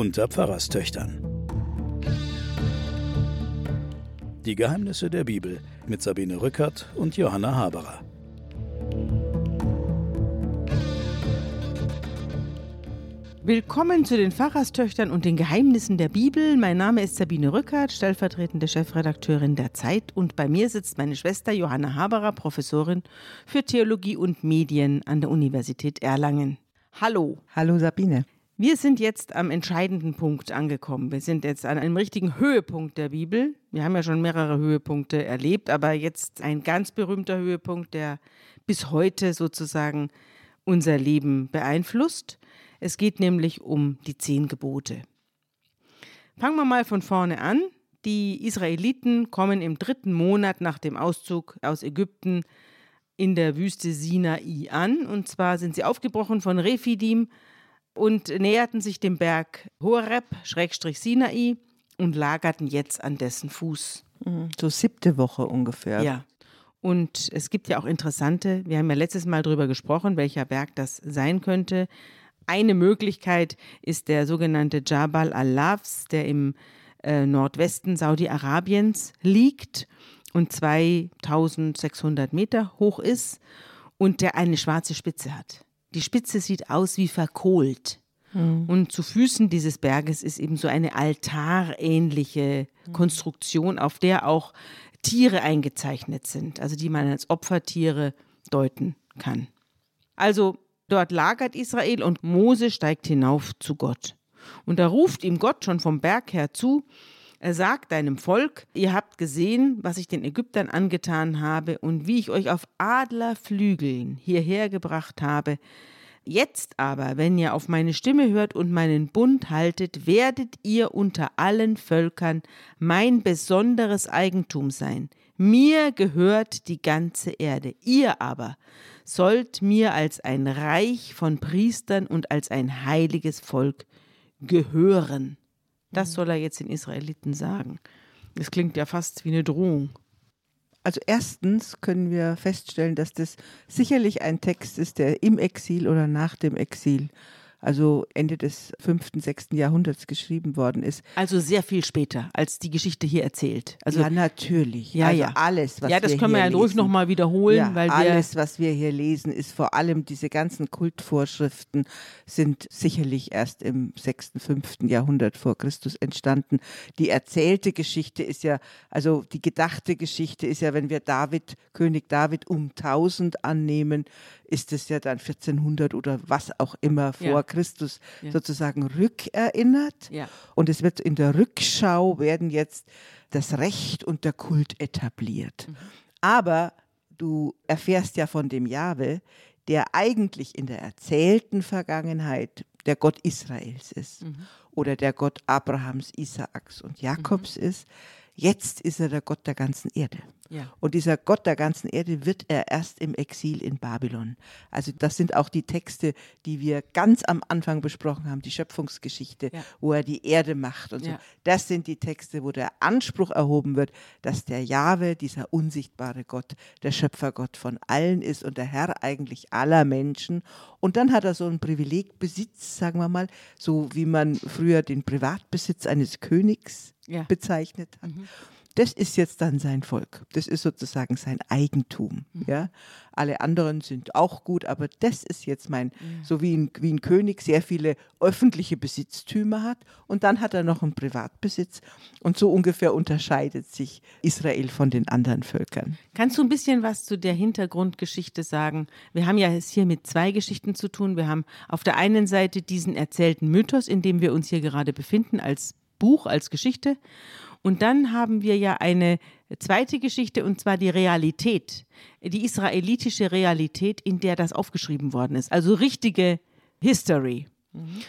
unter Pfarrerstöchtern. Die Geheimnisse der Bibel mit Sabine Rückert und Johanna Haberer. Willkommen zu den Pfarrerstöchtern und den Geheimnissen der Bibel. Mein Name ist Sabine Rückert, stellvertretende Chefredakteurin der Zeit und bei mir sitzt meine Schwester Johanna Haberer, Professorin für Theologie und Medien an der Universität Erlangen. Hallo. Hallo Sabine. Wir sind jetzt am entscheidenden Punkt angekommen. Wir sind jetzt an einem richtigen Höhepunkt der Bibel. Wir haben ja schon mehrere Höhepunkte erlebt, aber jetzt ein ganz berühmter Höhepunkt, der bis heute sozusagen unser Leben beeinflusst. Es geht nämlich um die zehn Gebote. Fangen wir mal von vorne an. Die Israeliten kommen im dritten Monat nach dem Auszug aus Ägypten in der Wüste Sinai an. Und zwar sind sie aufgebrochen von Rephidim und näherten sich dem Berg Horeb, Schrägstrich Sinai, und lagerten jetzt an dessen Fuß. Mhm. So siebte Woche ungefähr. Ja. Und es gibt ja auch interessante, wir haben ja letztes Mal darüber gesprochen, welcher Berg das sein könnte. Eine Möglichkeit ist der sogenannte Jabal al-Lafs, der im äh, Nordwesten Saudi-Arabiens liegt und 2600 Meter hoch ist und der eine schwarze Spitze hat. Die Spitze sieht aus wie verkohlt. Mhm. Und zu Füßen dieses Berges ist eben so eine altarähnliche mhm. Konstruktion, auf der auch Tiere eingezeichnet sind, also die man als Opfertiere deuten kann. Also dort lagert Israel und Mose steigt hinauf zu Gott. Und da ruft ihm Gott schon vom Berg her zu, er sagt deinem Volk, ihr habt gesehen, was ich den Ägyptern angetan habe und wie ich euch auf Adlerflügeln hierher gebracht habe. Jetzt aber, wenn ihr auf meine Stimme hört und meinen Bund haltet, werdet ihr unter allen Völkern mein besonderes Eigentum sein. Mir gehört die ganze Erde. Ihr aber sollt mir als ein Reich von Priestern und als ein heiliges Volk gehören. Das soll er jetzt den Israeliten sagen. Das klingt ja fast wie eine Drohung. Also erstens können wir feststellen, dass das sicherlich ein Text ist, der im Exil oder nach dem Exil also Ende des 5., 6. Jahrhunderts geschrieben worden ist. Also sehr viel später, als die Geschichte hier erzählt. Also, ja, natürlich. Ja, also ja. alles, was Ja, das wir können wir hier ja ruhig lesen, nochmal wiederholen, ja, weil wir. alles, was wir hier lesen, ist vor allem diese ganzen Kultvorschriften sind sicherlich erst im 6., 5. Jahrhundert vor Christus entstanden. Die erzählte Geschichte ist ja, also die gedachte Geschichte ist ja, wenn wir David, König David um 1000 annehmen, ist es ja dann 1400 oder was auch immer vor Ja. Christus Ja. sozusagen rückerinnert. Ja. Und es wird in der Rückschau werden jetzt das Recht und der Kult etabliert. Mhm. Aber du erfährst ja von dem Jahwe, der eigentlich in der erzählten Vergangenheit der Gott Israels ist Mhm. oder der Gott Abrahams, Isaaks und Jakobs ist. Jetzt ist er der Gott der ganzen Erde. Ja. Und dieser Gott der ganzen Erde wird er erst im Exil in Babylon. Also das sind auch die Texte, die wir ganz am Anfang besprochen haben, die Schöpfungsgeschichte, Ja. wo er die Erde macht und so. Das sind die Texte, wo der Anspruch erhoben wird, dass der Jahwe, dieser unsichtbare Gott, der Schöpfergott von allen ist und der Herr eigentlich aller Menschen. Und dann hat er so einen Privilegbesitz, sagen wir mal, so wie man früher den Privatbesitz eines Königs Ja. bezeichnet hat. Das ist jetzt dann sein Volk. Das ist sozusagen sein Eigentum. Ja? Alle anderen sind auch gut, aber das ist jetzt mein, so wie ein, wie ein König sehr viele öffentliche Besitztümer hat und dann hat er noch einen Privatbesitz und so ungefähr unterscheidet sich Israel von den anderen Völkern. Kannst du ein bisschen was zu der Hintergrundgeschichte sagen? Wir haben ja es hier mit zwei Geschichten zu tun. Wir haben auf der einen Seite diesen erzählten Mythos, in dem wir uns hier gerade befinden, als Buch, als Geschichte. Und dann haben wir ja eine zweite Geschichte, und zwar die Realität, die israelitische Realität, in der das aufgeschrieben worden ist. Also richtige History.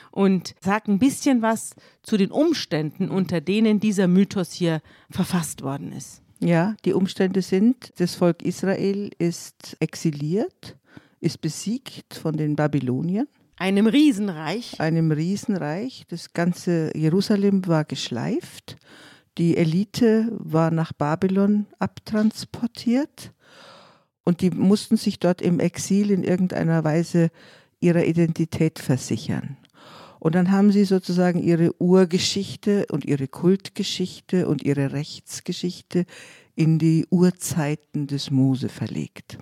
Und sag ein bisschen was zu den Umständen, unter denen dieser Mythos hier verfasst worden ist. Ja, die Umstände sind, das Volk Israel ist exiliert, ist besiegt von den Babyloniern. Einem Riesenreich. einem Riesenreich. Das ganze Jerusalem war geschleift. Die Elite war nach Babylon abtransportiert und die mussten sich dort im Exil in irgendeiner Weise ihrer Identität versichern. Und dann haben sie sozusagen ihre Urgeschichte und ihre Kultgeschichte und ihre Rechtsgeschichte in die Urzeiten des Mose verlegt.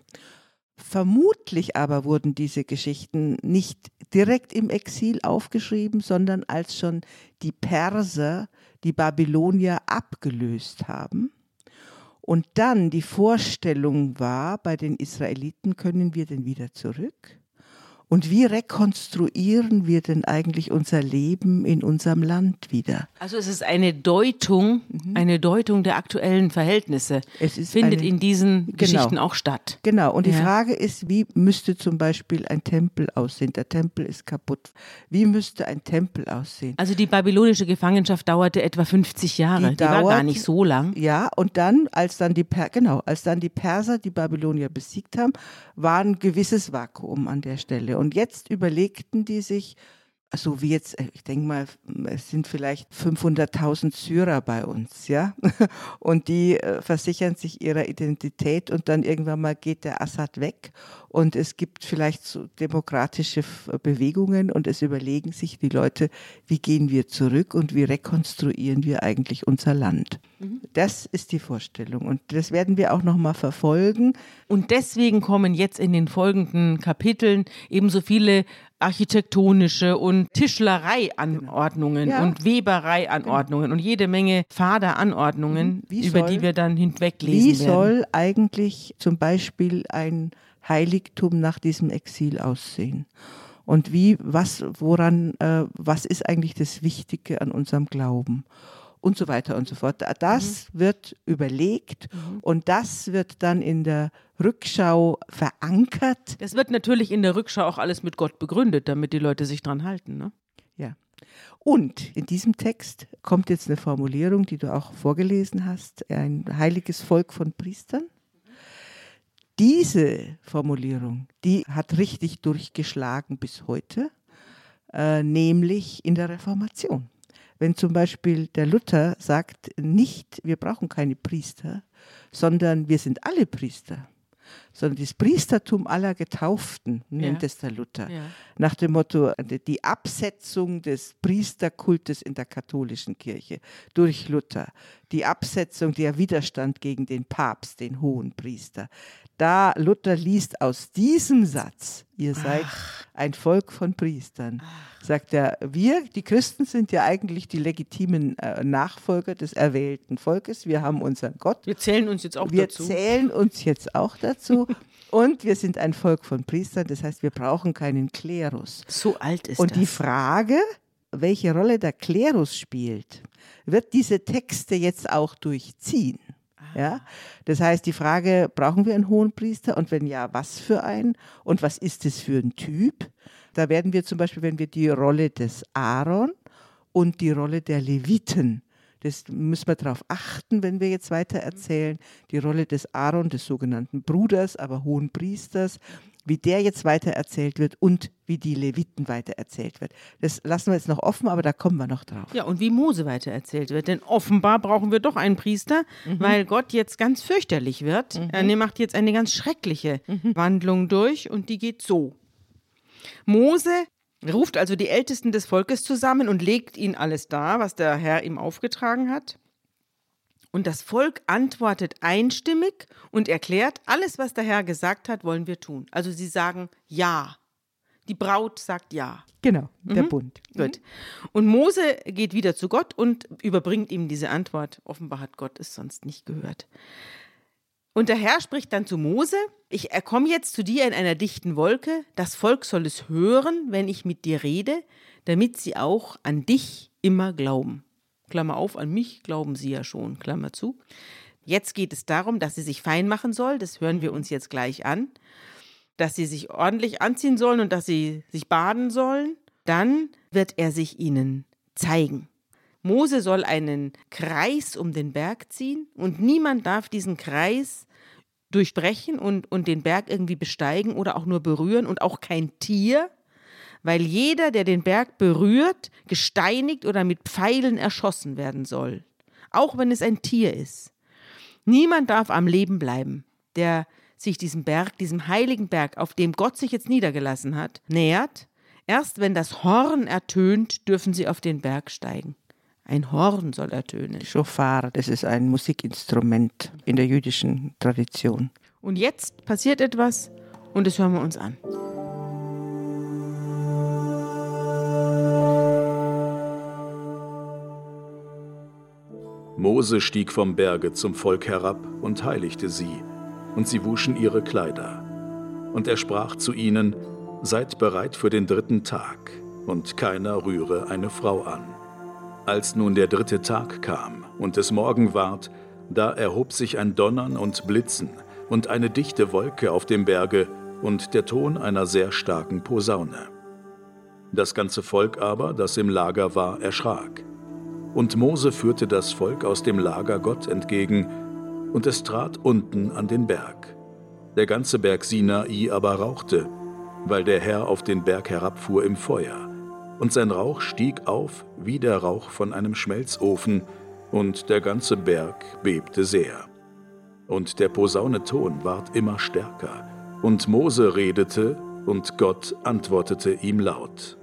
Vermutlich aber wurden diese Geschichten nicht direkt im Exil aufgeschrieben, sondern als schon die Perser die Babylonier abgelöst haben. Und dann die Vorstellung war, bei den Israeliten können wir denn wieder zurück? Und wie rekonstruieren wir denn eigentlich unser Leben in unserem Land wieder? Also es ist eine Deutung, mhm. eine Deutung der aktuellen Verhältnisse. Es findet eine, in diesen genau, Geschichten auch statt. Genau. Und ja. die Frage ist, wie müsste zum Beispiel ein Tempel aussehen? Der Tempel ist kaputt. Wie müsste ein Tempel aussehen? Also die babylonische Gefangenschaft dauerte etwa 50 Jahre. Die, die dauert, war gar nicht so lang. Ja. Und dann, als dann die per genau, als dann die Perser die Babylonier besiegt haben, war ein gewisses Vakuum an der Stelle. Und jetzt überlegten die sich, also wie jetzt, äh, ich denke mal, es sind vielleicht 500.000 Syrer bei uns, ja, und die äh, versichern sich ihrer Identität und dann irgendwann mal geht der Assad weg und es gibt vielleicht so demokratische Bewegungen und es überlegen sich die Leute, wie gehen wir zurück und wie rekonstruieren wir eigentlich unser Land. Mhm. Das ist die Vorstellung und das werden wir auch noch mal verfolgen. Und deswegen kommen jetzt in den folgenden Kapiteln ebenso viele architektonische und Tischlereianordnungen genau. ja. und Webereianordnungen genau. und jede Menge Faderanordnungen, mhm. über soll, die wir dann hinweglesen wie werden. Wie soll eigentlich zum Beispiel ein Heiligtum nach diesem Exil aussehen? Und wie, was, woran, äh, was ist eigentlich das Wichtige an unserem Glauben? Und so weiter und so fort. Das mhm. wird überlegt mhm. und das wird dann in der Rückschau verankert. Das wird natürlich in der Rückschau auch alles mit Gott begründet, damit die Leute sich dran halten. Ne? Ja. Und in diesem Text kommt jetzt eine Formulierung, die du auch vorgelesen hast, ein heiliges Volk von Priestern. Diese Formulierung, die hat richtig durchgeschlagen bis heute, äh, nämlich in der Reformation. Wenn zum Beispiel der Luther sagt, nicht, wir brauchen keine Priester, sondern wir sind alle Priester sondern das Priestertum aller Getauften, nennt ja. es der Luther. Ja. Nach dem Motto, die Absetzung des Priesterkultes in der katholischen Kirche durch Luther, die Absetzung, der Widerstand gegen den Papst, den hohen Priester. Da Luther liest aus diesem Satz, ihr seid Ach. ein Volk von Priestern, Ach. sagt er, wir, die Christen, sind ja eigentlich die legitimen äh, Nachfolger des erwählten Volkes. Wir haben unseren Gott. Wir zählen uns jetzt auch wir dazu. Wir zählen uns jetzt auch dazu. Und wir sind ein Volk von Priestern, das heißt, wir brauchen keinen Klerus. So alt ist Und das. die Frage, welche Rolle der Klerus spielt, wird diese Texte jetzt auch durchziehen. Ja? Das heißt, die Frage, brauchen wir einen hohen Priester und wenn ja, was für einen und was ist es für ein Typ? Da werden wir zum Beispiel, wenn wir die Rolle des Aaron und die Rolle der Leviten das müssen wir darauf achten, wenn wir jetzt weiter erzählen. Die Rolle des Aaron, des sogenannten Bruders, aber hohen Priesters, wie der jetzt weiter erzählt wird und wie die Leviten weiter erzählt wird. Das lassen wir jetzt noch offen, aber da kommen wir noch drauf. Ja, und wie Mose weiter erzählt wird. Denn offenbar brauchen wir doch einen Priester, mhm. weil Gott jetzt ganz fürchterlich wird. Mhm. Er macht jetzt eine ganz schreckliche mhm. Wandlung durch und die geht so. Mose ruft also die Ältesten des Volkes zusammen und legt ihnen alles dar, was der Herr ihm aufgetragen hat. Und das Volk antwortet einstimmig und erklärt, alles, was der Herr gesagt hat, wollen wir tun. Also sie sagen Ja. Die Braut sagt Ja. Genau, der mhm. Bund. Gut. Und Mose geht wieder zu Gott und überbringt ihm diese Antwort. Offenbar hat Gott es sonst nicht gehört. Und der Herr spricht dann zu Mose, ich komme jetzt zu dir in einer dichten Wolke, das Volk soll es hören, wenn ich mit dir rede, damit sie auch an dich immer glauben. Klammer auf, an mich glauben sie ja schon, Klammer zu. Jetzt geht es darum, dass sie sich fein machen soll, das hören wir uns jetzt gleich an, dass sie sich ordentlich anziehen sollen und dass sie sich baden sollen. Dann wird er sich ihnen zeigen. Mose soll einen Kreis um den Berg ziehen und niemand darf diesen Kreis durchbrechen und, und den Berg irgendwie besteigen oder auch nur berühren und auch kein Tier, weil jeder, der den Berg berührt, gesteinigt oder mit Pfeilen erschossen werden soll, auch wenn es ein Tier ist. Niemand darf am Leben bleiben, der sich diesem Berg, diesem heiligen Berg, auf dem Gott sich jetzt niedergelassen hat, nähert. Erst wenn das Horn ertönt, dürfen sie auf den Berg steigen. Ein Horn soll ertönen. Schofar, das ist ein Musikinstrument in der jüdischen Tradition. Und jetzt passiert etwas und das hören wir uns an. Mose stieg vom Berge zum Volk herab und heiligte sie, und sie wuschen ihre Kleider. Und er sprach zu ihnen, Seid bereit für den dritten Tag, und keiner rühre eine Frau an. Als nun der dritte Tag kam und es Morgen ward, da erhob sich ein Donnern und Blitzen und eine dichte Wolke auf dem Berge und der Ton einer sehr starken Posaune. Das ganze Volk aber, das im Lager war, erschrak. Und Mose führte das Volk aus dem Lager Gott entgegen, und es trat unten an den Berg. Der ganze Berg Sinai aber rauchte, weil der Herr auf den Berg herabfuhr im Feuer, und sein Rauch stieg auf wie der Rauch von einem Schmelzofen, und der ganze Berg bebte sehr. Und der Posaune Ton ward immer stärker, und Mose redete, und Gott antwortete ihm laut.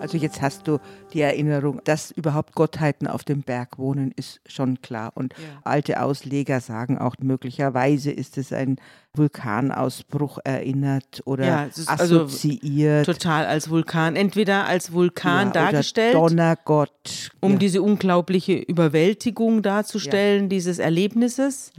Also jetzt hast du die Erinnerung, dass überhaupt Gottheiten auf dem Berg wohnen, ist schon klar. Und ja. alte Ausleger sagen auch, möglicherweise ist es ein Vulkanausbruch erinnert oder ja, also assoziiert. Also total als Vulkan, entweder als Vulkan ja, dargestellt, Donnergott, um diese unglaubliche Überwältigung darzustellen dieses Erlebnisses,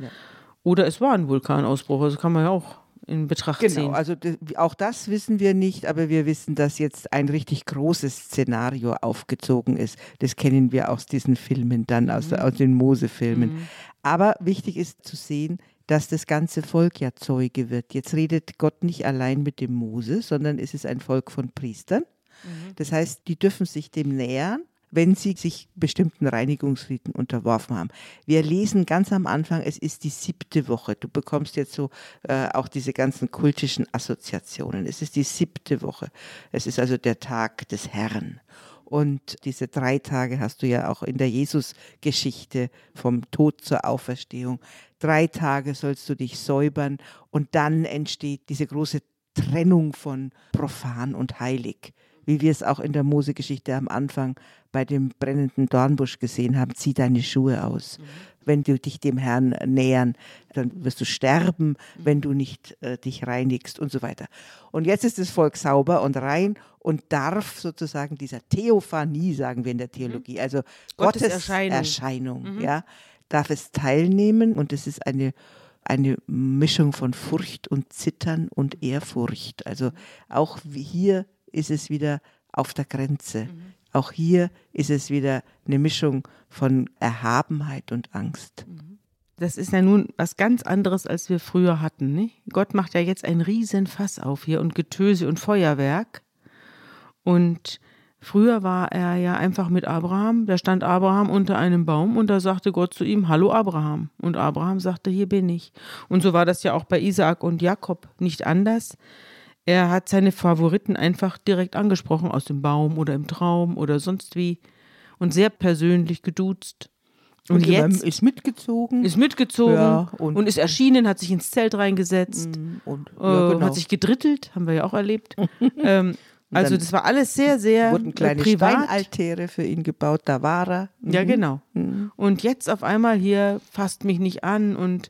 oder es war ein Vulkanausbruch, also kann man ja auch in Betracht genau, ziehen. Genau, also auch das wissen wir nicht, aber wir wissen, dass jetzt ein richtig großes Szenario aufgezogen ist. Das kennen wir aus diesen Filmen dann, aus, mhm. aus den Mose-Filmen. Mhm. Aber wichtig ist zu sehen, dass das ganze Volk ja Zeuge wird. Jetzt redet Gott nicht allein mit dem Mose, sondern es ist ein Volk von Priestern. Mhm. Das heißt, die dürfen sich dem nähern wenn sie sich bestimmten Reinigungsriten unterworfen haben. Wir lesen ganz am Anfang, es ist die siebte Woche. Du bekommst jetzt so äh, auch diese ganzen kultischen Assoziationen. Es ist die siebte Woche. Es ist also der Tag des Herrn. Und diese drei Tage hast du ja auch in der Jesus-Geschichte vom Tod zur Auferstehung. Drei Tage sollst du dich säubern und dann entsteht diese große Trennung von profan und heilig wie wir es auch in der Mose-Geschichte am Anfang bei dem brennenden Dornbusch gesehen haben, zieh deine Schuhe aus. Mhm. Wenn du dich dem Herrn nähern, dann wirst du sterben, mhm. wenn du nicht äh, dich reinigst und so weiter. Und jetzt ist das Volk sauber und rein und darf sozusagen dieser Theophanie, sagen wir in der mhm. Theologie, also Gottes, Gottes Erscheinung, Erscheinung mhm. ja, darf es teilnehmen und es ist eine eine Mischung von Furcht und Zittern und Ehrfurcht. Also auch hier ist es wieder auf der Grenze. Mhm. Auch hier ist es wieder eine Mischung von Erhabenheit und Angst. Mhm. Das ist ja nun was ganz anderes, als wir früher hatten. Nicht? Gott macht ja jetzt ein Riesenfass auf hier und Getöse und Feuerwerk. Und früher war er ja einfach mit Abraham. Da stand Abraham unter einem Baum und da sagte Gott zu ihm: Hallo Abraham. Und Abraham sagte: Hier bin ich. Und so war das ja auch bei Isaak und Jakob nicht anders. Er hat seine Favoriten einfach direkt angesprochen, aus dem Baum oder im Traum oder sonst wie. Und sehr persönlich geduzt. Und, und jetzt ist mitgezogen. Ist mitgezogen ja, und, und, ist erschienen, hat sich ins Zelt reingesetzt mm, und äh, ja, genau. hat sich gedrittelt, haben wir ja auch erlebt. ähm, also das war alles sehr, sehr wurden kleine privat. Steinaltäre für ihn gebaut, da war er. Mhm. Ja, genau. Mhm. Und jetzt auf einmal hier fasst mich nicht an und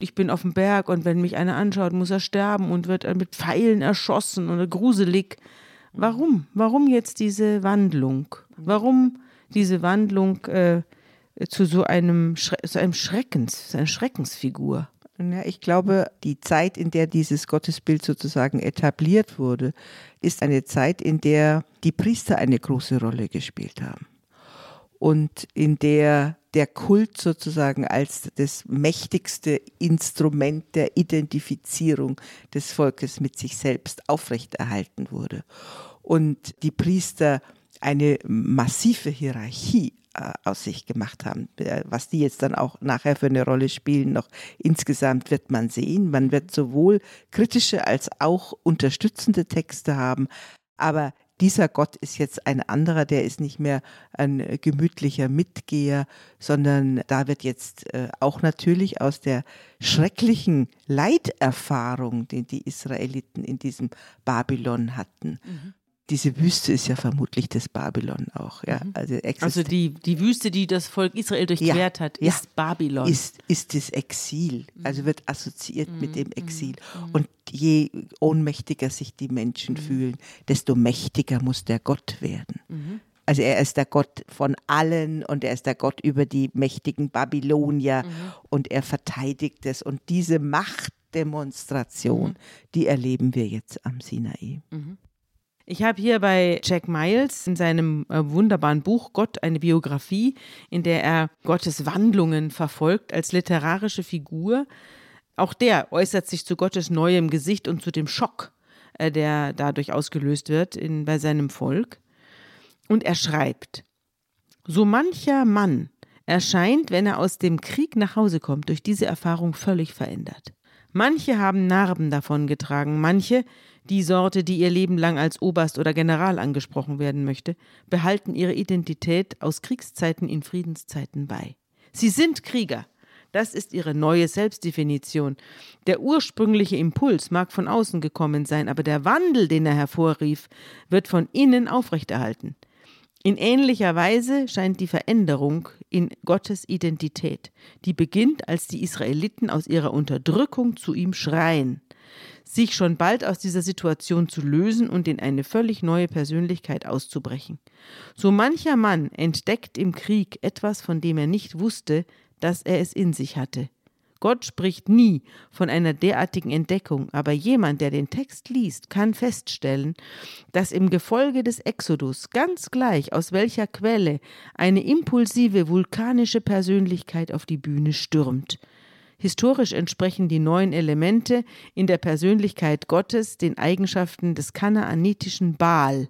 ich bin auf dem Berg und wenn mich einer anschaut, muss er sterben und wird mit Pfeilen erschossen oder gruselig. Warum? Warum jetzt diese Wandlung? Warum diese Wandlung äh, zu so einem, Schre so einem Schreckens, einer Schreckensfigur? Ja, ich glaube, die Zeit, in der dieses Gottesbild sozusagen etabliert wurde, ist eine Zeit, in der die Priester eine große Rolle gespielt haben und in der der Kult sozusagen als das mächtigste Instrument der Identifizierung des Volkes mit sich selbst aufrechterhalten wurde. Und die Priester eine massive Hierarchie äh, aus sich gemacht haben. Äh, was die jetzt dann auch nachher für eine Rolle spielen, noch insgesamt wird man sehen. Man wird sowohl kritische als auch unterstützende Texte haben. Aber dieser Gott ist jetzt ein anderer, der ist nicht mehr ein gemütlicher Mitgeher, sondern da wird jetzt äh, auch natürlich aus der schrecklichen Leiterfahrung, die die Israeliten in diesem Babylon hatten, mhm diese Wüste ist ja vermutlich das Babylon auch. Ja? Mhm. Also, also die, die Wüste, die das Volk Israel durchquert ja, hat, ist ja, Babylon. Ist, ist das Exil, also wird assoziiert mhm. mit dem mhm. Exil. Mhm. Und je ohnmächtiger sich die Menschen mhm. fühlen, desto mächtiger muss der Gott werden. Mhm. Also er ist der Gott von allen und er ist der Gott über die mächtigen Babylonier und er verteidigt es. Und diese Machtdemonstration, die erleben wir jetzt am Sinai. Ich habe hier bei Jack Miles in seinem äh, wunderbaren Buch Gott eine Biografie, in der er Gottes Wandlungen verfolgt als literarische Figur. Auch der äußert sich zu Gottes neuem Gesicht und zu dem Schock, äh, der dadurch ausgelöst wird in, bei seinem Volk. Und er schreibt, so mancher Mann erscheint, wenn er aus dem Krieg nach Hause kommt, durch diese Erfahrung völlig verändert. Manche haben Narben davongetragen, manche die Sorte, die ihr Leben lang als Oberst oder General angesprochen werden möchte, behalten ihre Identität aus Kriegszeiten in Friedenszeiten bei. Sie sind Krieger. Das ist ihre neue Selbstdefinition. Der ursprüngliche Impuls mag von außen gekommen sein, aber der Wandel, den er hervorrief, wird von innen aufrechterhalten. In ähnlicher Weise scheint die Veränderung in Gottes Identität, die beginnt, als die Israeliten aus ihrer Unterdrückung zu ihm schreien sich schon bald aus dieser Situation zu lösen und in eine völlig neue Persönlichkeit auszubrechen. So mancher Mann entdeckt im Krieg etwas, von dem er nicht wusste, dass er es in sich hatte. Gott spricht nie von einer derartigen Entdeckung, aber jemand, der den Text liest, kann feststellen, dass im Gefolge des Exodus ganz gleich aus welcher Quelle eine impulsive vulkanische Persönlichkeit auf die Bühne stürmt. Historisch entsprechen die neuen Elemente in der Persönlichkeit Gottes den Eigenschaften des kanaanitischen Baal,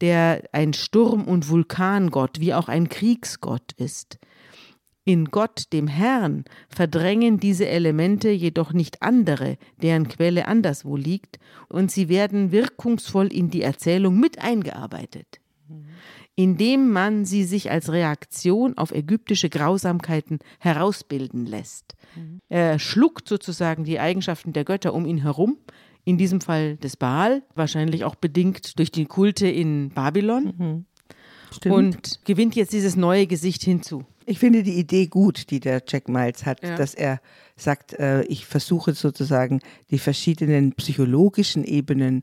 der ein Sturm- und Vulkangott wie auch ein Kriegsgott ist. In Gott, dem Herrn, verdrängen diese Elemente jedoch nicht andere, deren Quelle anderswo liegt, und sie werden wirkungsvoll in die Erzählung mit eingearbeitet indem man sie sich als Reaktion auf ägyptische Grausamkeiten herausbilden lässt. Mhm. Er schluckt sozusagen die Eigenschaften der Götter um ihn herum, in diesem Fall des Baal, wahrscheinlich auch bedingt durch die Kulte in Babylon. Mhm. Und gewinnt jetzt dieses neue Gesicht hinzu. Ich finde die Idee gut, die der Jack Miles hat, ja. dass er sagt, äh, ich versuche sozusagen die verschiedenen psychologischen Ebenen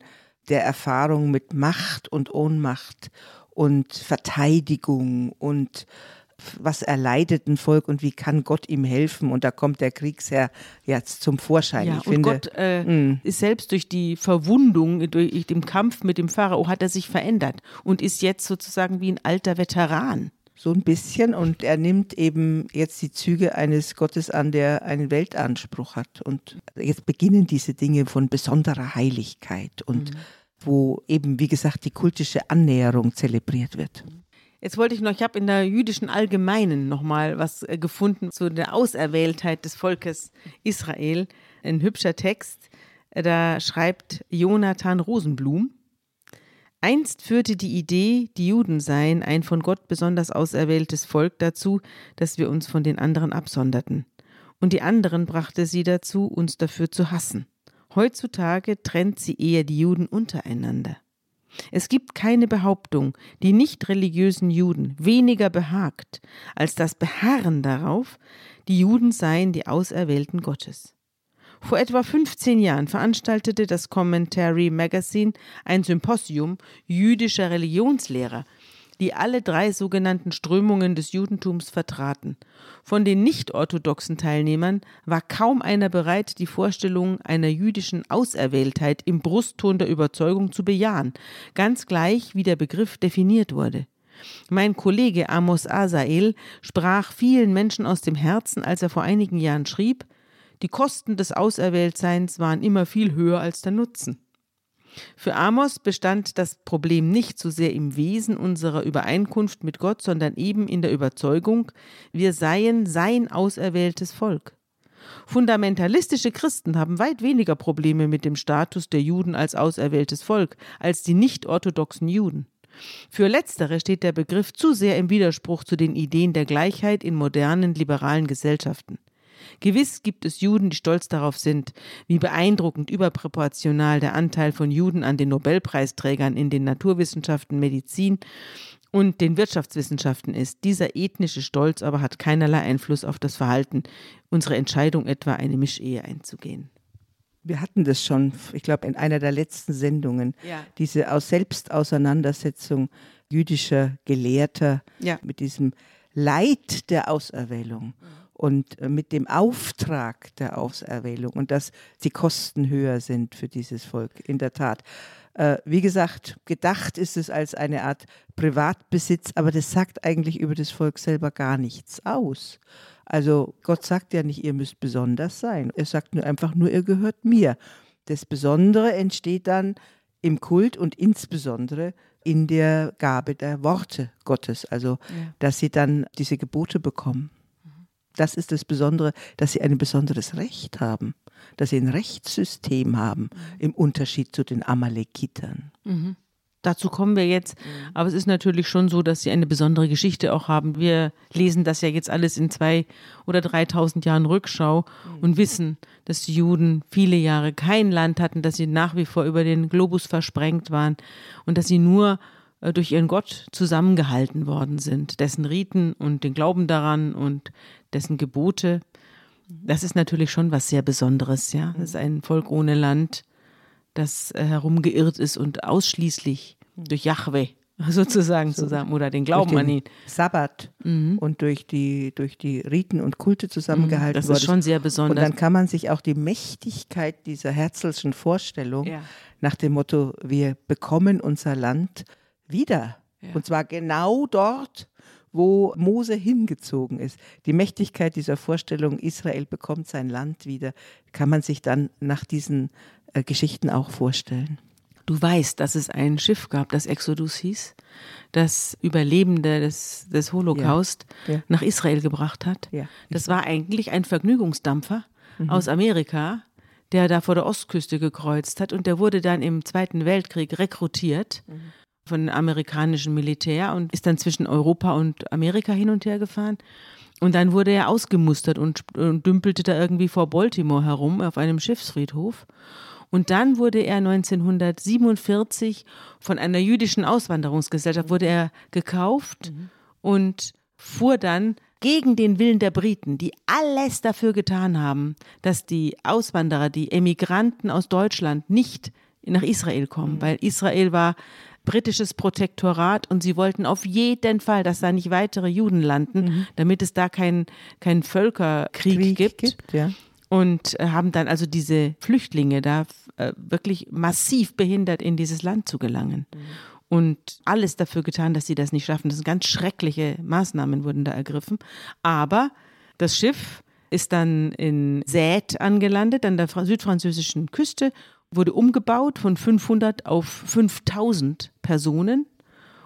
der Erfahrung mit Macht und Ohnmacht und Verteidigung und was erleidet ein Volk und wie kann Gott ihm helfen? Und da kommt der Kriegsherr jetzt zum Vorschein. Ja, ich und finde, Gott äh, mm. ist selbst durch die Verwundung, durch den Kampf mit dem Pharao, hat er sich verändert und ist jetzt sozusagen wie ein alter Veteran. So ein bisschen und er nimmt eben jetzt die Züge eines Gottes an, der einen Weltanspruch hat. Und jetzt beginnen diese Dinge von besonderer Heiligkeit und mhm wo eben, wie gesagt, die kultische Annäherung zelebriert wird. Jetzt wollte ich noch, ich habe in der jüdischen Allgemeinen noch mal was äh, gefunden zu der Auserwähltheit des Volkes Israel. Ein hübscher Text. Äh, da schreibt Jonathan Rosenblum, Einst führte die Idee, die Juden seien ein von Gott besonders auserwähltes Volk dazu, dass wir uns von den anderen absonderten. Und die anderen brachte sie dazu, uns dafür zu hassen. Heutzutage trennt sie eher die Juden untereinander. Es gibt keine Behauptung, die nicht religiösen Juden weniger behagt, als das Beharren darauf, die Juden seien die Auserwählten Gottes. Vor etwa 15 Jahren veranstaltete das Commentary Magazine ein Symposium jüdischer Religionslehrer die alle drei sogenannten Strömungen des Judentums vertraten. Von den nicht-orthodoxen Teilnehmern war kaum einer bereit, die Vorstellung einer jüdischen Auserwähltheit im Brustton der Überzeugung zu bejahen, ganz gleich wie der Begriff definiert wurde. Mein Kollege Amos Asael sprach vielen Menschen aus dem Herzen, als er vor einigen Jahren schrieb, die Kosten des Auserwähltseins waren immer viel höher als der Nutzen. Für Amos bestand das Problem nicht so sehr im Wesen unserer Übereinkunft mit Gott, sondern eben in der Überzeugung, wir seien sein auserwähltes Volk. Fundamentalistische Christen haben weit weniger Probleme mit dem Status der Juden als auserwähltes Volk als die nicht-orthodoxen Juden. Für letztere steht der Begriff zu sehr im Widerspruch zu den Ideen der Gleichheit in modernen liberalen Gesellschaften. Gewiss gibt es Juden, die stolz darauf sind, wie beeindruckend überproportional der Anteil von Juden an den Nobelpreisträgern in den Naturwissenschaften, Medizin und den Wirtschaftswissenschaften ist. Dieser ethnische Stolz aber hat keinerlei Einfluss auf das Verhalten, unsere Entscheidung etwa eine Mischehe einzugehen. Wir hatten das schon, ich glaube, in einer der letzten Sendungen, Ja. diese aus Selbstauseinandersetzung jüdischer Gelehrter Ja. mit diesem Leid der Auserwählung und äh, mit dem Auftrag der Auserwählung und dass die Kosten höher sind für dieses Volk. In der Tat. Äh, Wie gesagt, gedacht ist es als eine Art Privatbesitz, aber das sagt eigentlich über das Volk selber gar nichts aus. Also Gott sagt ja nicht, ihr müsst besonders sein. Er sagt nur einfach nur, ihr gehört mir. Das Besondere entsteht dann im Kult und insbesondere in der Gabe der Worte Gottes, also Ja. dass sie dann diese Gebote bekommen. Das ist das Besondere, dass sie ein besonderes Recht haben, dass sie ein Rechtssystem haben, im Unterschied zu den Amalekitern. Dazu kommen wir jetzt. Aber es ist natürlich schon so, dass sie eine besondere Geschichte auch haben. Wir lesen das ja jetzt alles in zwei oder 3000 Jahren Rückschau und wissen, dass die Juden viele Jahre kein Land hatten, dass sie nach wie vor über den Globus versprengt waren und dass sie nur durch ihren Gott zusammengehalten worden sind, dessen Riten und den Glauben daran und dessen Gebote. Das ist natürlich schon was sehr Besonderes, ja. Das ist ein Volk ohne Land, das äh, herumgeirrt ist und ausschließlich durch Yahweh sozusagen zusammen oder den Glauben durch an den ihn. Sabbat und durch die, durch die Riten und Kulte zusammengehalten Das worden ist schon sehr Und besonders. dann kann man sich auch die Mächtigkeit dieser Herzlschen Vorstellung Ja. nach dem Motto, wir bekommen unser Land wieder. Und zwar genau dort, wo Mose hingezogen ist. Die Mächtigkeit dieser Vorstellung, Israel bekommt sein Land wieder, kann man sich dann nach diesen äh, Geschichten auch vorstellen. Du weißt, dass es ein Schiff gab, das Exodus hieß, das Überlebende des, des Holocaust Ja. Ja. nach Israel gebracht hat. Ja. Das war eigentlich ein Vergnügungsdampfer aus Amerika, der da vor der Ostküste gekreuzt hat und der wurde dann im Zweiten Weltkrieg rekrutiert von dem amerikanischen Militär und ist dann zwischen Europa und Amerika hin und her gefahren. Und dann wurde er ausgemustert und, und dümpelte da irgendwie vor Baltimore herum auf einem Schiffsfriedhof. Und dann wurde er 1947 von einer jüdischen Auswanderungsgesellschaft wurde er gekauft und fuhr dann gegen den Willen der Briten, die alles dafür getan haben, dass die Auswanderer, die Emigranten aus Deutschland nicht nach Israel kommen, weil Israel war britisches Protektorat und sie wollten auf jeden Fall, dass da nicht weitere Juden landen, damit es da keinen kein Völkerkrieg gibt ja. und äh, haben dann also diese Flüchtlinge da äh, wirklich massiv behindert, in dieses Land zu gelangen. Und alles dafür getan, dass sie das nicht schaffen. Das sind ganz schreckliche Maßnahmen wurden da ergriffen. Aber das Schiff ist dann in Sète angelandet, an der fra- südfranzösischen Küste, wurde umgebaut von 500 auf 5000 Personen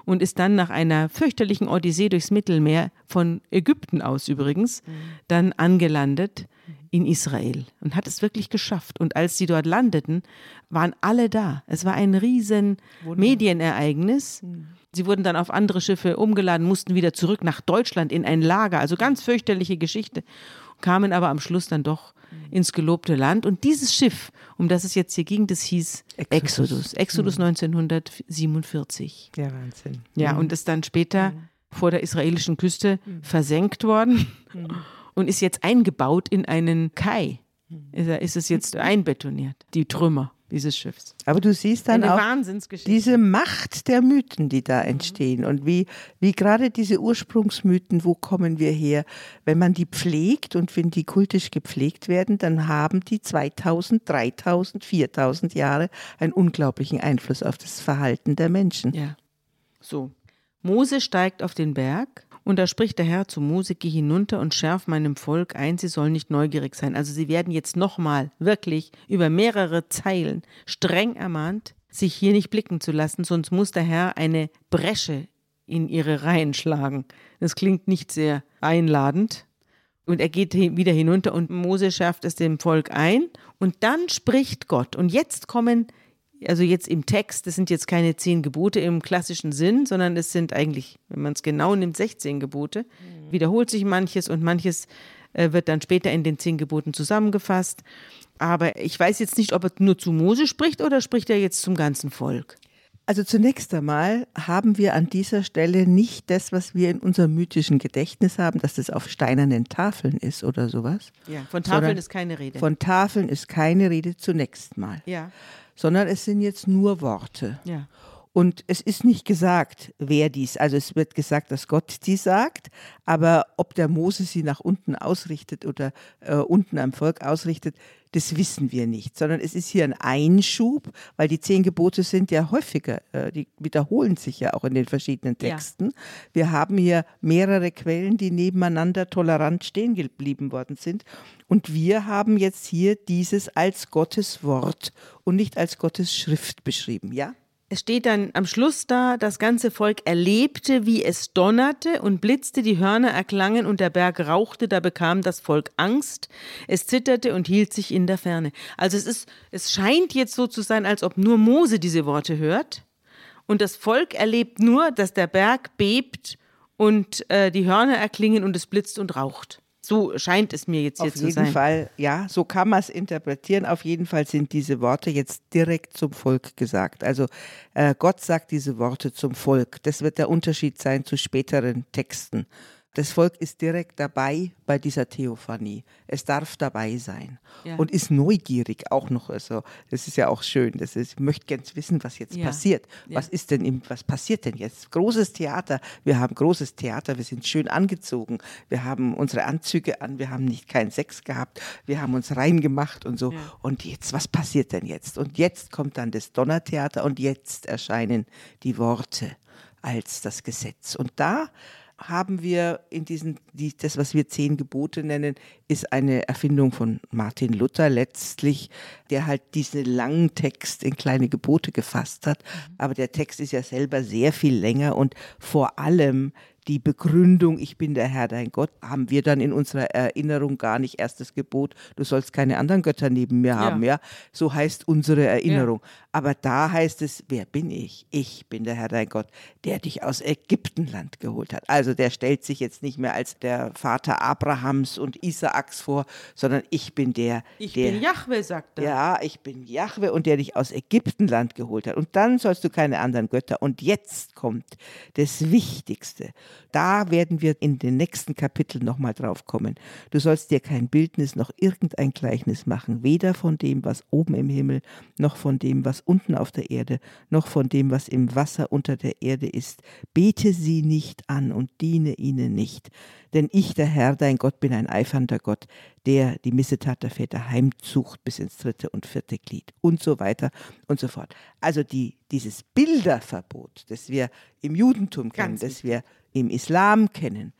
und ist dann nach einer fürchterlichen Odyssee durchs Mittelmeer, von Ägypten aus übrigens, dann angelandet in Israel und hat es wirklich geschafft. Und als sie dort landeten, waren alle da. Es war ein riesen Medienereignis. Sie wurden dann auf andere Schiffe umgeladen, mussten wieder zurück nach Deutschland in ein Lager. Also ganz fürchterliche Geschichte. Kamen aber am Schluss dann doch ins gelobte Land. Und dieses Schiff, um das es jetzt hier ging, das hieß Exodus. Exodus. Exodus 1947. Ja, Wahnsinn. Ja, und ist dann später vor der israelischen Küste versenkt worden und ist jetzt eingebaut in einen Kai. Ist ist es jetzt einbetoniert, die Trümmer dieses Schiffs. Aber du siehst dann Eine auch diese Macht der Mythen, die da entstehen und wie, wie gerade diese Ursprungsmythen, wo kommen wir her? Wenn man die pflegt und wenn die kultisch gepflegt werden, dann haben die 2000, 3000, 4000 Jahre einen unglaublichen Einfluss auf das Verhalten der Menschen. Ja. So. Mose steigt auf den Berg und da spricht der Herr zu Mose, geh hinunter und schärf meinem Volk ein, sie sollen nicht neugierig sein. Also sie werden jetzt nochmal wirklich über mehrere Zeilen streng ermahnt, sich hier nicht blicken zu lassen, sonst muss der Herr eine Bresche in ihre Reihen schlagen. Das klingt nicht sehr einladend. Und er geht wieder hinunter und Mose schafft es dem Volk ein. Und dann spricht Gott. Und jetzt kommen, also jetzt im Text, das sind jetzt keine zehn Gebote im klassischen Sinn, sondern es sind eigentlich, wenn man es genau nimmt, 16 Gebote. Mhm. Wiederholt sich manches und manches äh, wird dann später in den zehn Geboten zusammengefasst. Aber ich weiß jetzt nicht, ob er nur zu Mose spricht oder spricht er jetzt zum ganzen Volk. Also zunächst einmal haben wir an dieser Stelle nicht das, was wir in unserem mythischen Gedächtnis haben, dass das auf steinernen Tafeln ist oder sowas. Ja, von Tafeln ist keine Rede. Von Tafeln ist keine Rede zunächst mal. Ja. Sondern es sind jetzt nur Worte. Ja. Und es ist nicht gesagt, wer dies, also es wird gesagt, dass Gott dies sagt, aber ob der Mose sie nach unten ausrichtet oder äh, unten am Volk ausrichtet, das wissen wir nicht, sondern es ist hier ein Einschub, weil die zehn Gebote sind ja häufiger, äh, die wiederholen sich ja auch in den verschiedenen Texten. Ja. Wir haben hier mehrere Quellen, die nebeneinander tolerant stehen geblieben worden sind. Und wir haben jetzt hier dieses als Gottes Wort und nicht als Gottes Schrift beschrieben, ja? Es steht dann am Schluss da, das ganze Volk erlebte, wie es donnerte und blitzte, die Hörner erklangen und der Berg rauchte, da bekam das Volk Angst, es zitterte und hielt sich in der Ferne. Also es ist, es scheint jetzt so zu sein, als ob nur Mose diese Worte hört und das Volk erlebt nur, dass der Berg bebt und äh, die Hörner erklingen und es blitzt und raucht. So scheint es mir jetzt hier zu sein. Auf jeden Fall, ja, so kann man es interpretieren. Auf jeden Fall sind diese Worte jetzt direkt zum Volk gesagt. Also äh, Gott sagt diese Worte zum Volk. Das wird der Unterschied sein zu späteren Texten. Das Volk ist direkt dabei bei dieser Theophanie. Es darf dabei sein ja. und ist neugierig auch noch. Also das ist ja auch schön. Das ist, ich möchte ganz wissen, was jetzt ja. passiert. Was ist denn im, was passiert denn jetzt? Großes Theater. Wir haben großes Theater. Wir sind schön angezogen. Wir haben unsere Anzüge an. Wir haben nicht keinen Sex gehabt. Wir haben uns reingemacht und so. Und jetzt, was passiert denn jetzt? Und jetzt kommt dann das Donnertheater und jetzt erscheinen die Worte als das Gesetz. Und da haben wir in diesen, die, das, was wir zehn Gebote nennen, ist eine Erfindung von Martin Luther letztlich, der halt diesen langen Text in kleine Gebote gefasst hat. Mhm. Aber der Text ist ja selber sehr viel länger und vor allem die Begründung, ich bin der Herr dein Gott, haben wir dann in unserer Erinnerung gar nicht erstes Gebot, du sollst keine anderen Götter neben mir haben, ja. So heißt unsere Erinnerung. Ja. Aber da heißt es, wer bin ich? Ich bin der Herr dein Gott, der dich aus Ägyptenland geholt hat. Also der stellt sich jetzt nicht mehr als der Vater Abrahams und Isaaks vor, sondern ich bin der, ich der. Bin Jahwe, sagt er. Ja, ich bin Jahwe und der dich aus Ägyptenland geholt hat. Und dann sollst du keine anderen Götter. Und jetzt kommt das Wichtigste. Da werden wir in den nächsten Kapiteln nochmal drauf kommen. Du sollst dir kein Bildnis noch irgendein Gleichnis machen, weder von dem, was oben im Himmel, noch von dem, was unten auf der Erde, noch von dem, was im Wasser unter der Erde ist. Bete sie nicht an und diene ihnen nicht. Denn ich, der Herr, dein Gott, bin ein eifernder Gott, der die Missetat der Väter heimzucht bis ins dritte und vierte Glied und so weiter und so fort. Also die, dieses Bilderverbot, das wir im Judentum kennen, das wir im Islam kennen,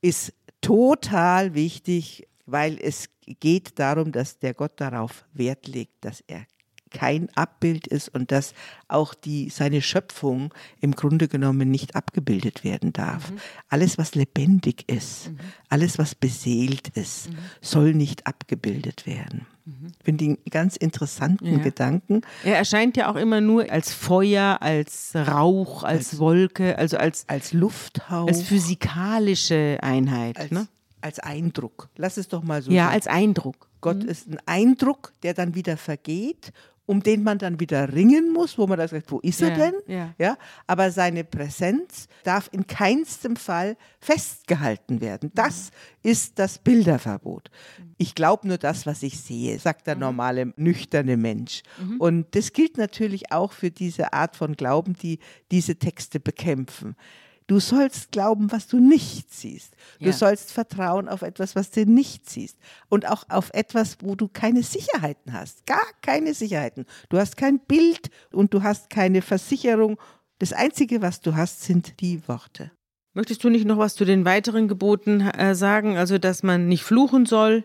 ist total wichtig, weil es geht darum, dass der Gott darauf Wert legt, dass er kein Abbild ist und dass auch die, seine Schöpfung im Grunde genommen nicht abgebildet werden darf. Mhm. Alles, was lebendig ist, mhm. alles, was beseelt ist, mhm. soll nicht abgebildet werden. Mhm. Ich finde den ganz interessanten ja. Gedanken. Er erscheint ja auch immer nur als Feuer, als Rauch, als, als Wolke, also als, als Lufthauch. Als physikalische Einheit. Als, ne? als Eindruck. Lass es doch mal so Ja, sagen. als Eindruck. Gott mhm. ist ein Eindruck, der dann wieder vergeht um den man dann wieder ringen muss, wo man da sagt, wo ist er denn? Ja. ja. Aber seine Präsenz darf in keinstem Fall festgehalten werden. Das mhm. ist das Bilderverbot. Ich glaube nur das, was ich sehe, sagt der mhm. normale, nüchterne Mensch. Mhm. Und das gilt natürlich auch für diese Art von Glauben, die diese Texte bekämpfen. Du sollst glauben, was du nicht siehst. Du ja. sollst vertrauen auf etwas, was du nicht siehst. Und auch auf etwas, wo du keine Sicherheiten hast. Gar keine Sicherheiten. Du hast kein Bild und du hast keine Versicherung. Das Einzige, was du hast, sind die Worte. Möchtest du nicht noch was zu den weiteren Geboten äh, sagen? Also, dass man nicht fluchen soll,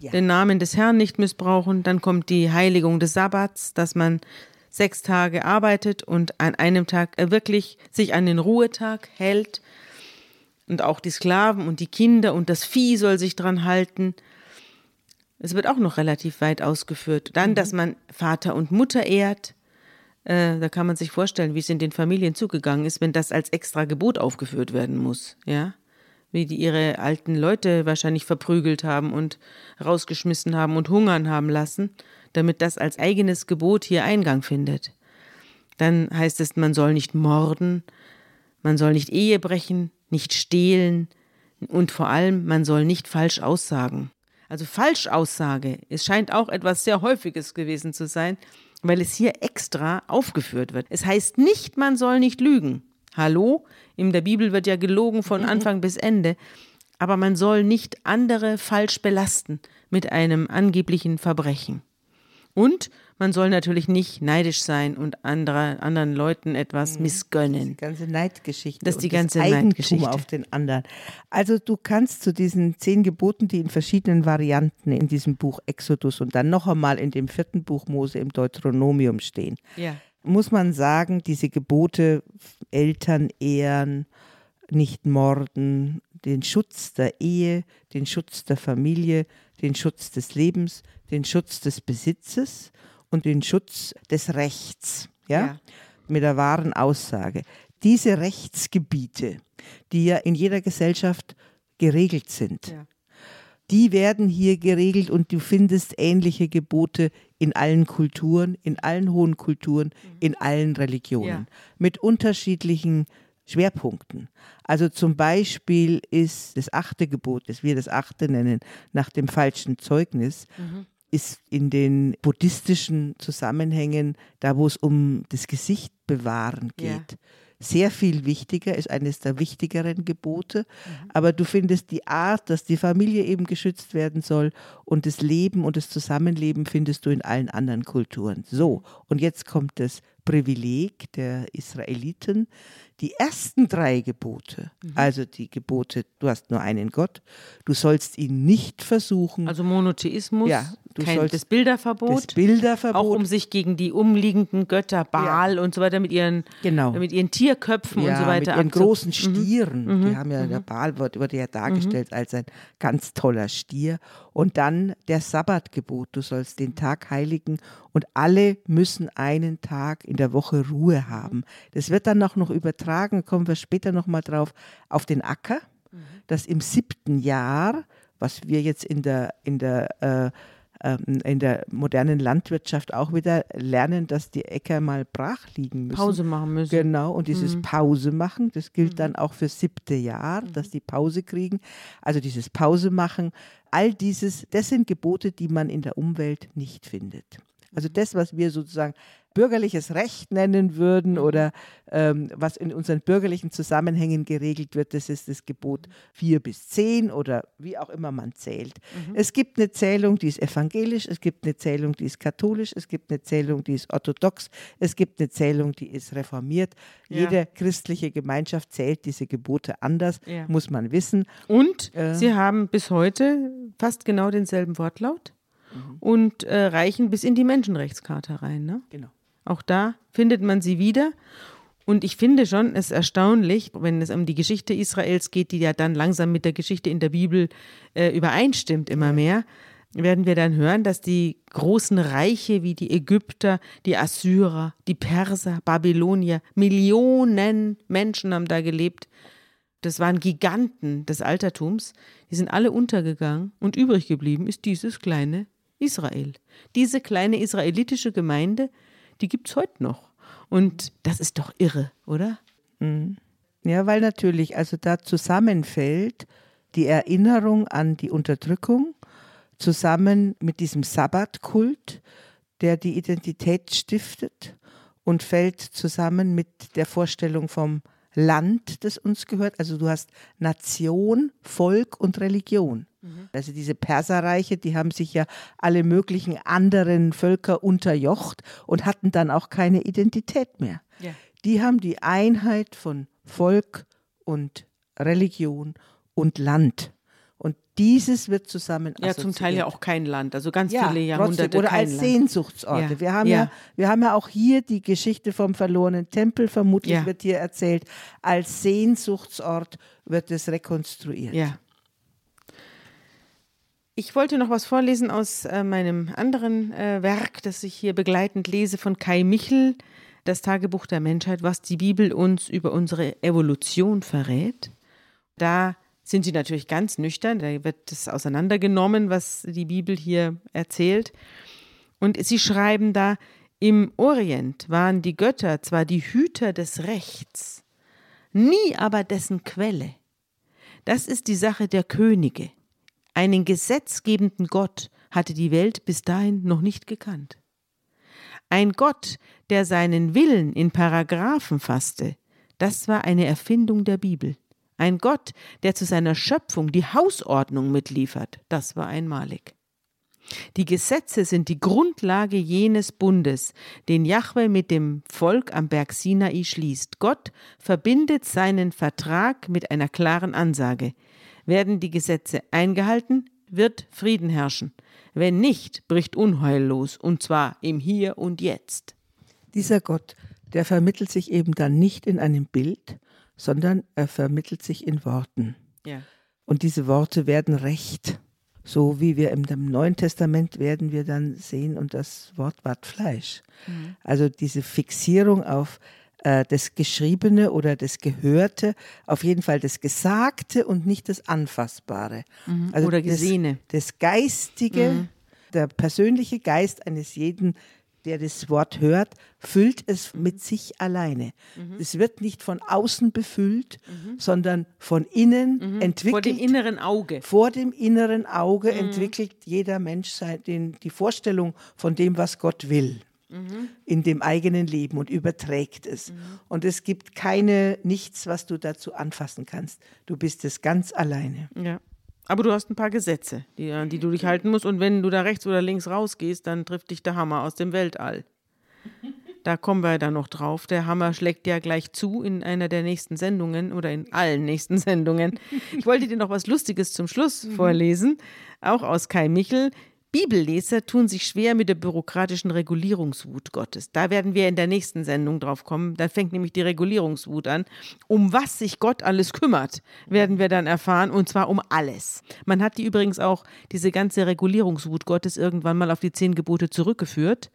ja. den Namen des Herrn nicht missbrauchen. Dann kommt die Heiligung des Sabbats, dass man sechs Tage arbeitet und an einem Tag wirklich sich an den Ruhetag hält. Und auch die Sklaven und die Kinder und das Vieh soll sich dran halten. Es wird auch noch relativ weit ausgeführt. Dann, dass man Vater und Mutter ehrt. Äh, da kann man sich vorstellen, wie es in den Familien zugegangen ist, wenn das als extra Gebot aufgeführt werden muss. Ja? Wie die ihre alten Leute wahrscheinlich verprügelt haben und rausgeschmissen haben und hungern haben lassen, damit das als eigenes Gebot hier Eingang findet. Dann heißt es, man soll nicht morden, man soll nicht Ehe brechen, nicht stehlen und vor allem, man soll nicht falsch aussagen. Also Falschaussage, es scheint auch etwas sehr Häufiges gewesen zu sein, weil es hier extra aufgeführt wird. Es heißt nicht, man soll nicht lügen. Hallo? In der Bibel wird ja gelogen von Anfang bis Ende. Aber man soll nicht andere falsch belasten mit einem angeblichen Verbrechen. Und man soll natürlich nicht neidisch sein und andere, anderen Leuten etwas Mhm. missgönnen. Die ganze Neidgeschichte. Das ist die ganze das Eigentum Neidgeschichte. auf den anderen. Also du kannst zu diesen zehn Geboten, die in verschiedenen Varianten in diesem Buch Exodus und dann noch einmal in dem vierten Buch Mose im Deuteronomium stehen, Ja. Muss man sagen, diese Gebote, Eltern ehren, nicht morden, den Schutz der Ehe, den Schutz der Familie, den Schutz des Lebens, den Schutz des Besitzes und den Schutz des Rechts. Ja? Ja. Mit der wahren Aussage. Diese Rechtsgebiete, die ja in jeder Gesellschaft geregelt sind, Ja. Die werden hier geregelt und du findest ähnliche Gebote in allen Kulturen, in allen hohen Kulturen, in allen Religionen, Ja. mit unterschiedlichen Schwerpunkten. Also zum Beispiel ist das achte Gebot, das wir das achte nennen, nach dem falschen Zeugnis, ist in den buddhistischen Zusammenhängen, da wo es um das Gesicht bewahren geht, Ja. Sehr viel wichtiger, ist eines der wichtigeren Gebote. Aber du findest die Art, dass die Familie eben geschützt werden soll und das Leben und das Zusammenleben findest du in allen anderen Kulturen. So, und jetzt kommt das Privileg der Israeliten. Die ersten drei Gebote, also die Gebote, du hast nur einen Gott, du sollst ihn nicht versuchen, Also Monotheismus, Ja, du kein, sollst das Bilderverbot. das Bilderverbot, Auch um sich gegen die umliegenden Götter, Baal und so weiter, mit ihren, Genau. mit ihren Tierköpfen ja, und so weiter mit ihren großen Stieren. Die haben ja, der Baal wurde, wurde ja dargestellt als ein ganz toller Stier. Und dann der Sabbatgebot, du sollst den Tag heiligen und alle müssen einen Tag in der Woche Ruhe haben. Das wird dann auch noch übertragen, kommen wir später nochmal drauf, auf den Acker, dass im siebten Jahr, was wir jetzt in der, in der äh, in der modernen Landwirtschaft auch wieder lernen, dass die Äcker mal brach liegen müssen. Pause machen müssen. Genau, und dieses Pause machen, das gilt dann auch für siebte Jahr, dass die Pause kriegen. Also dieses Pause machen, all dieses, das sind Gebote, die man in der Umwelt nicht findet. Also das, was wir sozusagen bürgerliches Recht nennen würden oder ähm, was in unseren bürgerlichen Zusammenhängen geregelt wird, das ist das Gebot 4 bis 10 oder wie auch immer man zählt. Es gibt eine Zählung, die ist evangelisch, es gibt eine Zählung, die ist katholisch, es gibt eine Zählung, die ist orthodox, es gibt eine Zählung, die ist reformiert. Ja. Jede christliche Gemeinschaft zählt diese Gebote anders, Ja. muss man wissen. Und Äh. sie haben bis heute fast genau denselben Wortlaut Mhm. und äh, reichen bis in die Menschenrechtscharta rein. Ne? Genau. Auch da findet man sie wieder. Und ich finde schon es erstaunlich, wenn es um die Geschichte Israels geht, die ja dann langsam mit der Geschichte in der Bibel äh, übereinstimmt immer mehr, werden wir dann hören, dass die großen Reiche wie die Ägypter, die Assyrer, die Perser, Babylonier, Millionen Menschen haben da gelebt. Das waren Giganten des Altertums. Die sind alle untergegangen und übrig geblieben ist dieses kleine Israel. Diese kleine israelitische Gemeinde, die gibt es heute noch. Und das ist doch irre, oder? Ja, weil natürlich, also da zusammenfällt die Erinnerung an die Unterdrückung zusammen mit diesem Sabbatkult, der die Identität stiftet und fällt zusammen mit der Vorstellung vom Land, das uns gehört. Also du hast Nation, Volk und Religion. Also diese Perserreiche, die haben sich ja alle möglichen anderen Völker unterjocht und hatten dann auch keine Identität mehr. Ja. Die haben die Einheit von Volk und Religion und Land. Und dieses wird zusammen Ja, zum Teil ja auch kein Land, also ganz ja, viele Jahrhunderte trotzdem, oder als Land. Sehnsuchtsorte. Ja. Wir, haben ja. Ja. wir haben ja auch hier die Geschichte vom verlorenen Tempel, vermutlich wird hier erzählt. Als Sehnsuchtsort wird es rekonstruiert. Ja. Ich wollte noch was vorlesen aus äh, meinem anderen äh, Werk, das ich hier begleitend lese, von Kai Michel, das Tagebuch der Menschheit, was die Bibel uns über unsere Evolution verrät. Da sind sie natürlich ganz nüchtern, da wird es auseinandergenommen, was die Bibel hier erzählt. Und sie schreiben da, im Orient waren die Götter zwar die Hüter des Rechts, nie aber dessen Quelle. Das ist die Sache der Könige. Einen gesetzgebenden Gott hatte die Welt bis dahin noch nicht gekannt. Ein Gott, der seinen Willen in Paragraphen fasste, das war eine Erfindung der Bibel. Ein Gott, der zu seiner Schöpfung die Hausordnung mitliefert, das war einmalig. Die Gesetze sind die Grundlage jenes Bundes, den Jahwe mit dem Volk am Berg Sinai schließt. Gott verbindet seinen Vertrag mit einer klaren Ansage. Werden die Gesetze eingehalten, wird Frieden herrschen. Wenn nicht, bricht Unheil los, und zwar im Hier und Jetzt. Dieser Gott, der vermittelt sich eben dann nicht in einem Bild, sondern er vermittelt sich in Worten. Ja. Und diese Worte werden Recht. So wie wir im Neuen Testament werden wir dann sehen, und das Wort ward Fleisch. Also diese Fixierung auf äh, das Geschriebene oder das Gehörte, auf jeden Fall das Gesagte und nicht das Anfassbare. Also Oder Gesehene. Das, das Geistige, der persönliche Geist eines jeden, der das Wort hört, füllt es mit sich alleine. Es wird nicht von außen befüllt, sondern von innen entwickelt. Vor dem inneren Auge. Vor dem inneren Auge entwickelt jeder Mensch sein, den, die Vorstellung von dem, was Gott will. In dem eigenen Leben und überträgt es. Und es gibt keine, nichts, was du dazu anfassen kannst. Du bist es ganz alleine. Ja. Aber du hast ein paar Gesetze, die, an die du dich halten musst. Und wenn du da rechts oder links rausgehst, dann trifft dich der Hammer aus dem Weltall. Da kommen wir dann noch drauf. Der Hammer schlägt ja gleich zu in einer der nächsten Sendungen oder in allen nächsten Sendungen. Ich wollte dir noch was Lustiges zum Schluss vorlesen, auch aus Kai Michel. Bibelleser tun sich schwer mit der bürokratischen Regulierungswut Gottes. Da werden wir in der nächsten Sendung drauf kommen. Da fängt nämlich die Regulierungswut an. Um was sich Gott alles kümmert, werden wir dann erfahren, und zwar um alles. Man hat die übrigens auch, diese ganze Regulierungswut Gottes, irgendwann mal auf die zehn Gebote zurückgeführt.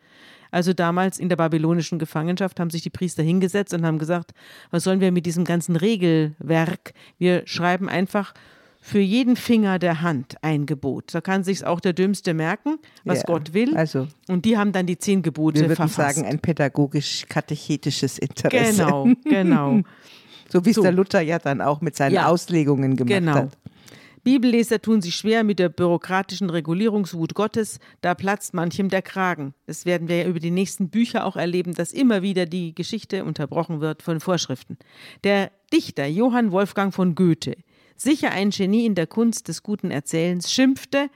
Also damals in der babylonischen Gefangenschaft haben sich die Priester hingesetzt und haben gesagt, was sollen wir mit diesem ganzen Regelwerk? Wir schreiben einfach für jeden Finger der Hand ein Gebot. Da kann sich auch der Dümmste merken, was Ja, Gott will. also- und die haben dann die zehn Gebote Wir würden verfasst. sagen, ein pädagogisch-katechetisches Interesse. genau, genau. So wie es So. der Luther ja dann auch mit seinen Ja. Auslegungen gemacht Genau. hat. Bibelleser tun sich schwer mit der bürokratischen Regulierungswut Gottes, da platzt manchem der Kragen. Das werden wir ja über die nächsten Bücher auch erleben, dass immer wieder die Geschichte unterbrochen wird von Vorschriften. Der Dichter Johann Wolfgang von Goethe, sicher ein Genie in der Kunst des guten Erzählens, schimpfte,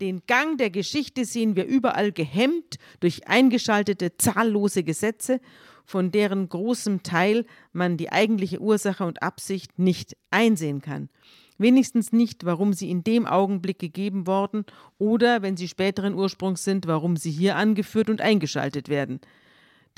den Gang der Geschichte sehen wir überall gehemmt durch eingeschaltete zahllose Gesetze, von deren großem Teil man die eigentliche Ursache und Absicht nicht einsehen kann. Wenigstens nicht, warum sie in dem Augenblick gegeben worden oder, wenn sie späteren Ursprungs sind, warum sie hier angeführt und eingeschaltet werden.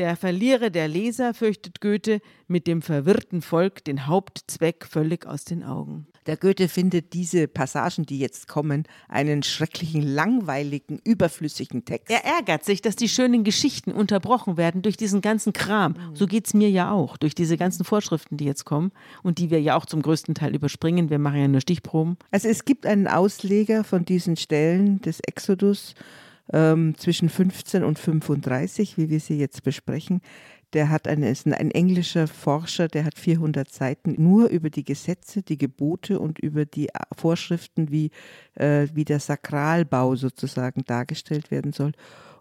Der Verlierer der Leser, fürchtet Goethe, mit dem verwirrten Volk den Hauptzweck völlig aus den Augen. Der Goethe findet diese Passagen, die jetzt kommen, einen schrecklichen, langweiligen, überflüssigen Text. Er ärgert sich, dass die schönen Geschichten unterbrochen werden durch diesen ganzen Kram. So geht es mir ja auch, durch diese ganzen Vorschriften, die jetzt kommen und die wir ja auch zum größten Teil überspringen. Wir machen ja nur Stichproben. Also es gibt einen Ausleger von diesen Stellen des Exodus ähm, zwischen 15 und 35, wie wir sie jetzt besprechen. Der hat eine, ist ein, ein englischer Forscher, der hat 400 Seiten nur über die Gesetze, die Gebote und über die äh, Vorschriften, wie, äh, wie der Sakralbau sozusagen dargestellt werden soll.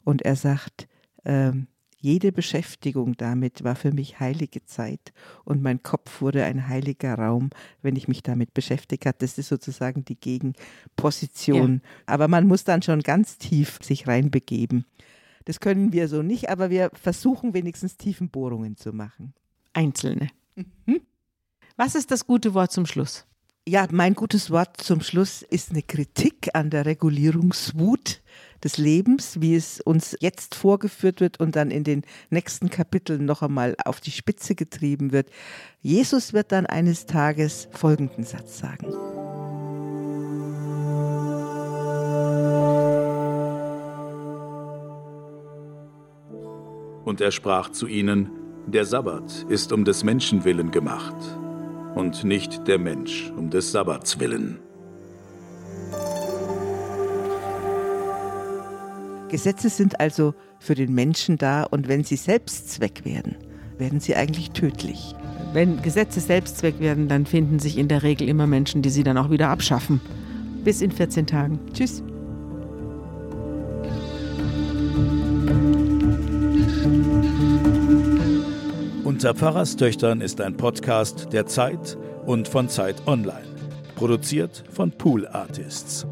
Und er sagt, ähm, jede Beschäftigung damit war für mich heilige Zeit und mein Kopf wurde ein heiliger Raum, wenn ich mich damit beschäftigt habe. Das ist sozusagen die Gegenposition. Aber man muss dann schon ganz tief sich reinbegeben. Das können wir so nicht, aber wir versuchen wenigstens Tiefenbohrungen zu machen. Einzelne. Was ist das gute Wort zum Schluss? Ja, mein gutes Wort zum Schluss ist eine Kritik an der Regulierungswut des Lebens, wie es uns jetzt vorgeführt wird und dann in den nächsten Kapiteln noch einmal auf die Spitze getrieben wird. Jesus wird dann eines Tages folgenden Satz sagen. Und er sprach zu ihnen, der Sabbat ist um des Menschen willen gemacht und nicht der Mensch um des Sabbats willen. Gesetze sind also für den Menschen da und wenn sie Selbstzweck werden, werden sie eigentlich tödlich. Wenn Gesetze Selbstzweck werden, dann finden sich in der Regel immer Menschen, die sie dann auch wieder abschaffen. Bis in 14 Tagen. Tschüss. Unter Pfarrerstöchtern ist ein Podcast der Zeit und von Zeit Online. Produziert von Pool Artists.